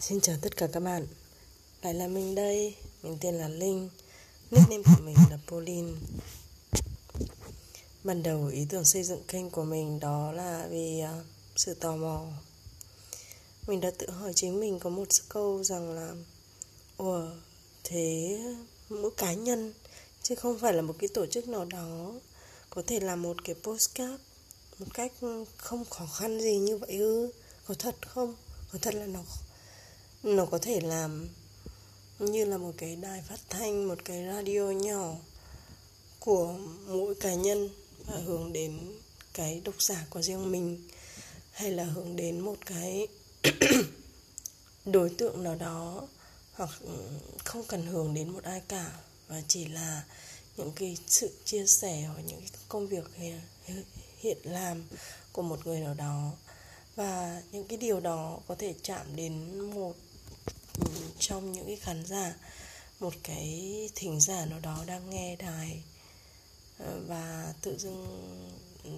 Xin chào tất cả các bạn. Lại là mình đây. Mình tên là Linh. Nickname của mình là Pauline. Ban đầu ý tưởng xây dựng kênh của mình Đó là vì uh, sự tò mò. Mình đã tự hỏi chính mình có một câu rằng là Ủa Thế mỗi cá nhân Chứ không phải là một cái tổ chức nào đó Có thể làm một cái postcard Một cách không khó khăn gì như vậy ư? Có thật không? Có thật là nó nó có thể làm như là một cái đài phát thanh, một cái radio nhỏ của mỗi cá nhân và hướng đến cái độc giả của riêng mình, hay là hướng đến một cái đối tượng nào đó hoặc không cần hướng đến một ai cả, và chỉ là những cái sự chia sẻ hoặc những cái công việc hiện làm của một người nào đó. Và những cái điều đó có thể chạm đến một Ừ, trong những cái khán giả một cái thính giả nào đó đang nghe đài ờ, và tự dưng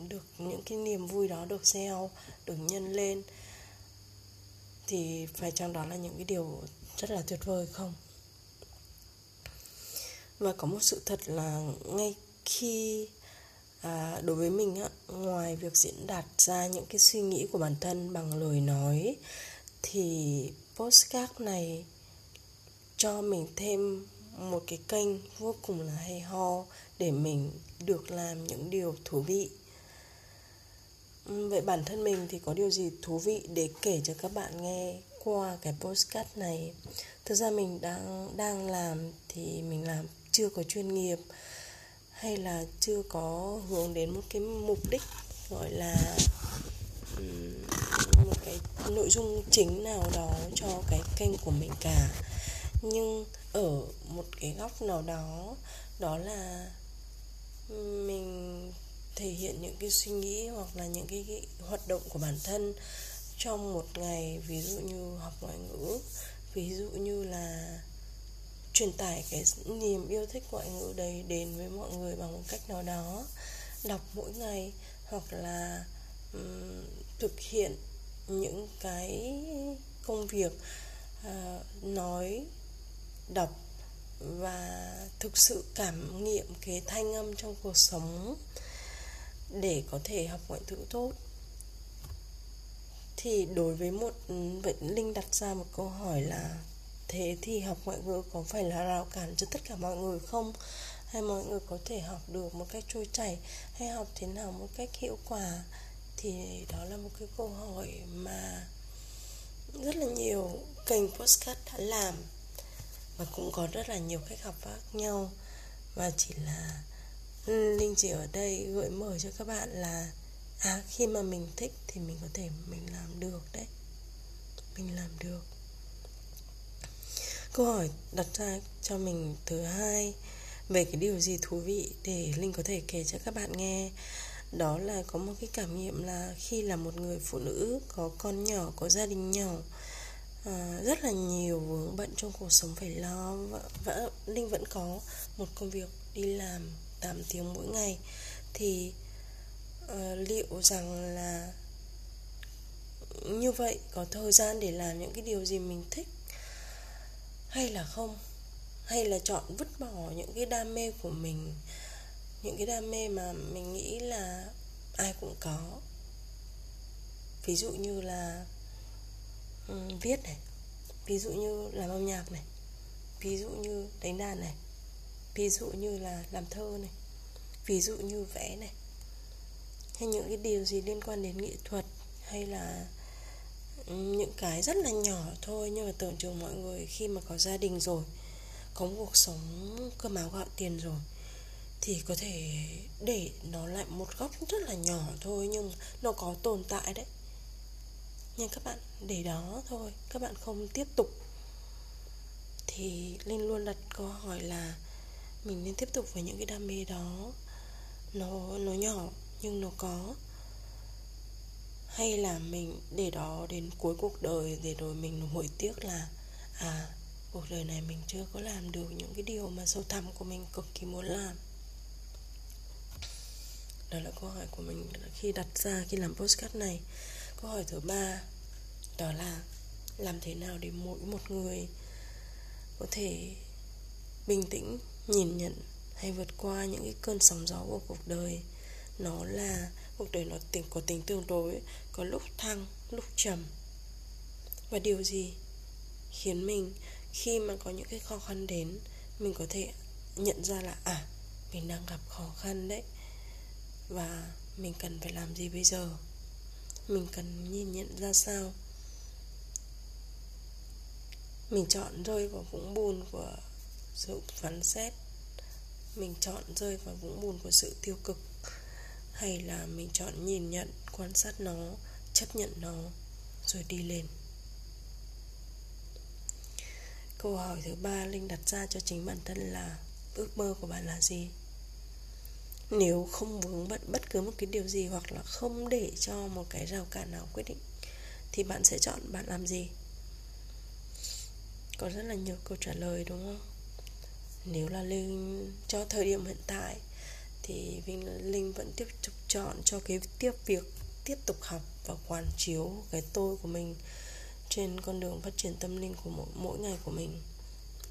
được những cái niềm vui đó được gieo được nhân lên thì phải chăng đó là những cái điều rất là tuyệt vời không? Và có một sự thật là ngay khi à, đối với mình á ngoài việc diễn đạt ra những cái suy nghĩ của bản thân bằng lời nói thì postcard này cho mình thêm một cái kênh vô cùng là hay ho để mình được làm những điều thú vị. Vậy bản thân mình thì có điều gì thú vị để kể cho các bạn nghe qua cái postcard này? Thực ra mình đang đang làm thì mình làm chưa có chuyên nghiệp hay là chưa có hướng đến một cái mục đích, gọi là nội dung chính nào đó cho cái kênh của mình cả. Nhưng ở một cái góc nào đó đó là mình thể hiện những cái suy nghĩ hoặc là những cái, cái hoạt động của bản thân trong một ngày ví dụ như học ngoại ngữ ví dụ như là truyền tải cái niềm yêu thích ngoại ngữ đấy đến với mọi người bằng một cách nào đó đọc mỗi ngày hoặc là um, thực hiện những cái công việc uh, nói đọc và thực sự cảm nghiệm cái thanh âm trong cuộc sống để có thể học ngoại ngữ tốt. Thì đối với một ừ, vậy linh đặt ra một câu hỏi là thế thì học ngoại ngữ có phải là rào cản cho tất cả mọi người không? Hay mọi người có thể học được một cách trôi chảy hay học thế nào một cách hiệu quả? Thì đó là một cái câu hỏi mà rất là nhiều kênh postcard đã làm và cũng có rất là nhiều cách học khác nhau. Và chỉ là ừ, linh chỉ ở đây gợi mở cho các bạn là à khi mà mình thích thì mình có thể mình làm được đấy. Mình làm được. Câu hỏi đặt ra cho mình thứ hai về cái điều gì thú vị để linh có thể kể cho các bạn nghe đó là có một cái cảm nghiệm là khi là một người phụ nữ có con nhỏ có gia đình nhỏ à, rất là nhiều vướng bận trong cuộc sống phải lo và, linh vẫn có một công việc đi làm 8 tiếng mỗi ngày. Thì uh, liệu rằng là như vậy có thời gian để làm những cái điều gì mình thích hay là không? Hay là chọn vứt bỏ những cái đam mê của mình những cái đam mê mà mình nghĩ là ai cũng có. Ví dụ như là um, viết này ví dụ như làm âm nhạc này ví dụ như đánh đàn này ví dụ như là làm thơ này ví dụ như vẽ này. Hay những cái điều gì liên quan đến nghệ thuật hay là những cái rất là nhỏ thôi nhưng mà tưởng chừng mọi người khi mà có gia đình rồi có một cuộc sống cơm áo gạo tiền rồi thì có thể để nó lại một góc rất là nhỏ thôi, nhưng nó có tồn tại đấy. Nhưng các bạn để đó thôi, các bạn không tiếp tục. Thì linh luôn đặt câu hỏi là mình nên tiếp tục với những cái đam mê đó. Nó nó nhỏ nhưng nó có. Hay là mình để đó đến cuối cuộc đời để rồi mình hối tiếc là à cuộc đời này mình chưa có làm được những cái điều mà sâu thẳm của mình cực kỳ muốn làm đó là câu hỏi của mình khi đặt ra, khi làm postcard này. Câu hỏi thứ ba, đó là làm thế nào để mỗi một người có thể bình tĩnh, nhìn nhận hay vượt qua những cái cơn sóng gió của cuộc đời? Nó là, cuộc đời nó tính, có tính tương đối, có lúc thăng, lúc trầm. Và điều gì khiến mình khi mà có những cái khó khăn đến, mình có thể nhận ra là à mình đang gặp khó khăn đấy và mình cần phải làm gì bây giờ? Mình cần nhìn nhận ra sao? Mình chọn rơi vào vũng bùn của sự phán xét. Mình chọn rơi vào vũng bùn của sự tiêu cực. Hay là mình chọn nhìn nhận, quan sát nó, chấp nhận nó, rồi đi lên? Câu hỏi thứ ba linh đặt ra cho chính bản thân là ước mơ của bạn là gì? Nếu không vướng bận bất cứ một cái điều gì hoặc là không để cho một cái rào cản nào quyết định thì bạn sẽ chọn bạn làm gì? Có rất là nhiều câu trả lời đúng không? Nếu là linh cho thời điểm hiện tại thì Vinh Linh vẫn tiếp tục chọn cho cái tiếp việc tiếp tục học và quán chiếu cái tôi của mình trên con đường phát triển tâm linh của mỗi, mỗi ngày của mình.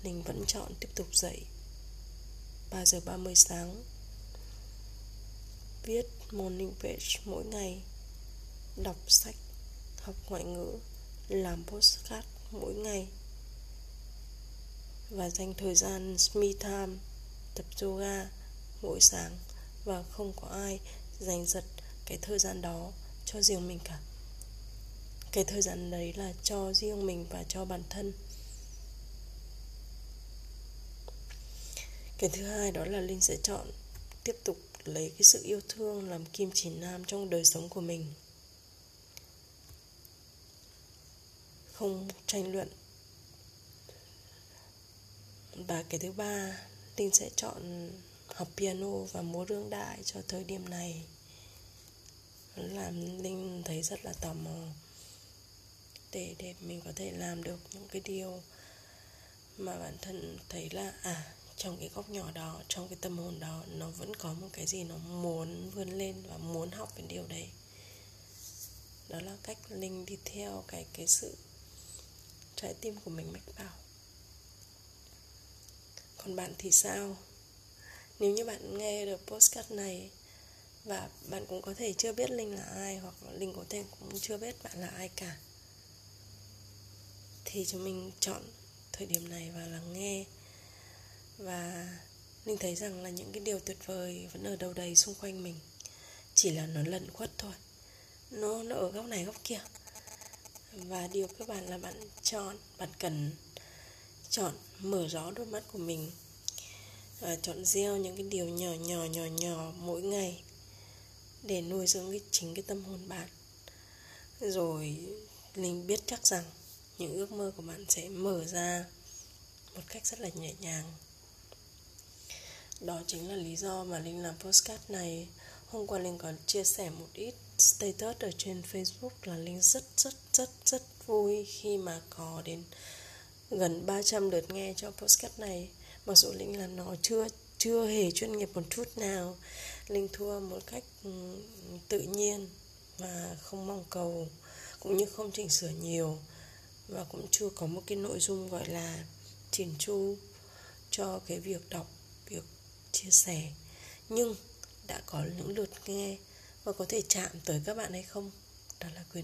Linh vẫn chọn tiếp tục dậy 3 giờ 30 sáng. Viết morning page mỗi ngày. Đọc sách, Học ngoại ngữ, Làm postcard mỗi ngày. Và dành thời gian me time, Tập yoga mỗi sáng. Và không có ai dành giật cái thời gian đó cho riêng mình cả. Cái thời gian đấy là cho riêng mình và cho bản thân. Cái thứ hai đó là linh sẽ chọn tiếp tục lấy cái sự yêu thương làm kim chỉ nam trong đời sống của mình. Không tranh luận. Và cái thứ ba, linh sẽ chọn học piano và múa đương đại cho thời điểm này. Làm linh thấy rất là tò mò để để mình có thể làm được những cái điều mà bản thân thấy là à trong cái góc nhỏ đó, trong cái tâm hồn đó, nó vẫn có một cái gì nó muốn vươn lên và muốn học cái điều đấy. Đó là cách linh đi theo cái cái sự trái tim của mình mách bảo. Còn bạn thì sao? Nếu như bạn nghe được postcard này và bạn cũng có thể chưa biết linh là ai hoặc linh có thể cũng chưa biết bạn là ai cả, thì chúng mình chọn thời điểm này và lắng nghe và linh thấy rằng là những cái điều tuyệt vời vẫn ở đâu đầy xung quanh mình. Chỉ là nó lẩn khuất thôi. Nó nó ở góc này góc kia. Và điều các bạn là bạn chọn, bạn cần chọn mở rõ đôi mắt của mình. Và chọn gieo những cái điều nhỏ nhỏ nhỏ nhỏ mỗi ngày để nuôi dưỡng cái chính cái tâm hồn bạn. Rồi linh biết chắc rằng những ước mơ của bạn sẽ mở ra một cách rất là nhẹ nhàng đó chính là lý do mà linh làm postcard này. Hôm qua linh còn chia sẻ một ít status ở trên facebook là linh rất rất rất rất vui khi mà có đến gần 300 lượt nghe cho postcard này. Mặc dù linh là nó chưa chưa hề chuyên nghiệp một chút nào, linh thua một cách ừ, tự nhiên và không mong cầu, cũng như không chỉnh sửa nhiều và cũng chưa có một cái nội dung gọi là chỉnh chu cho cái việc đọc chia sẻ. Nhưng đã có những lượt nghe và có thể chạm tới các bạn hay không? Đó là quyền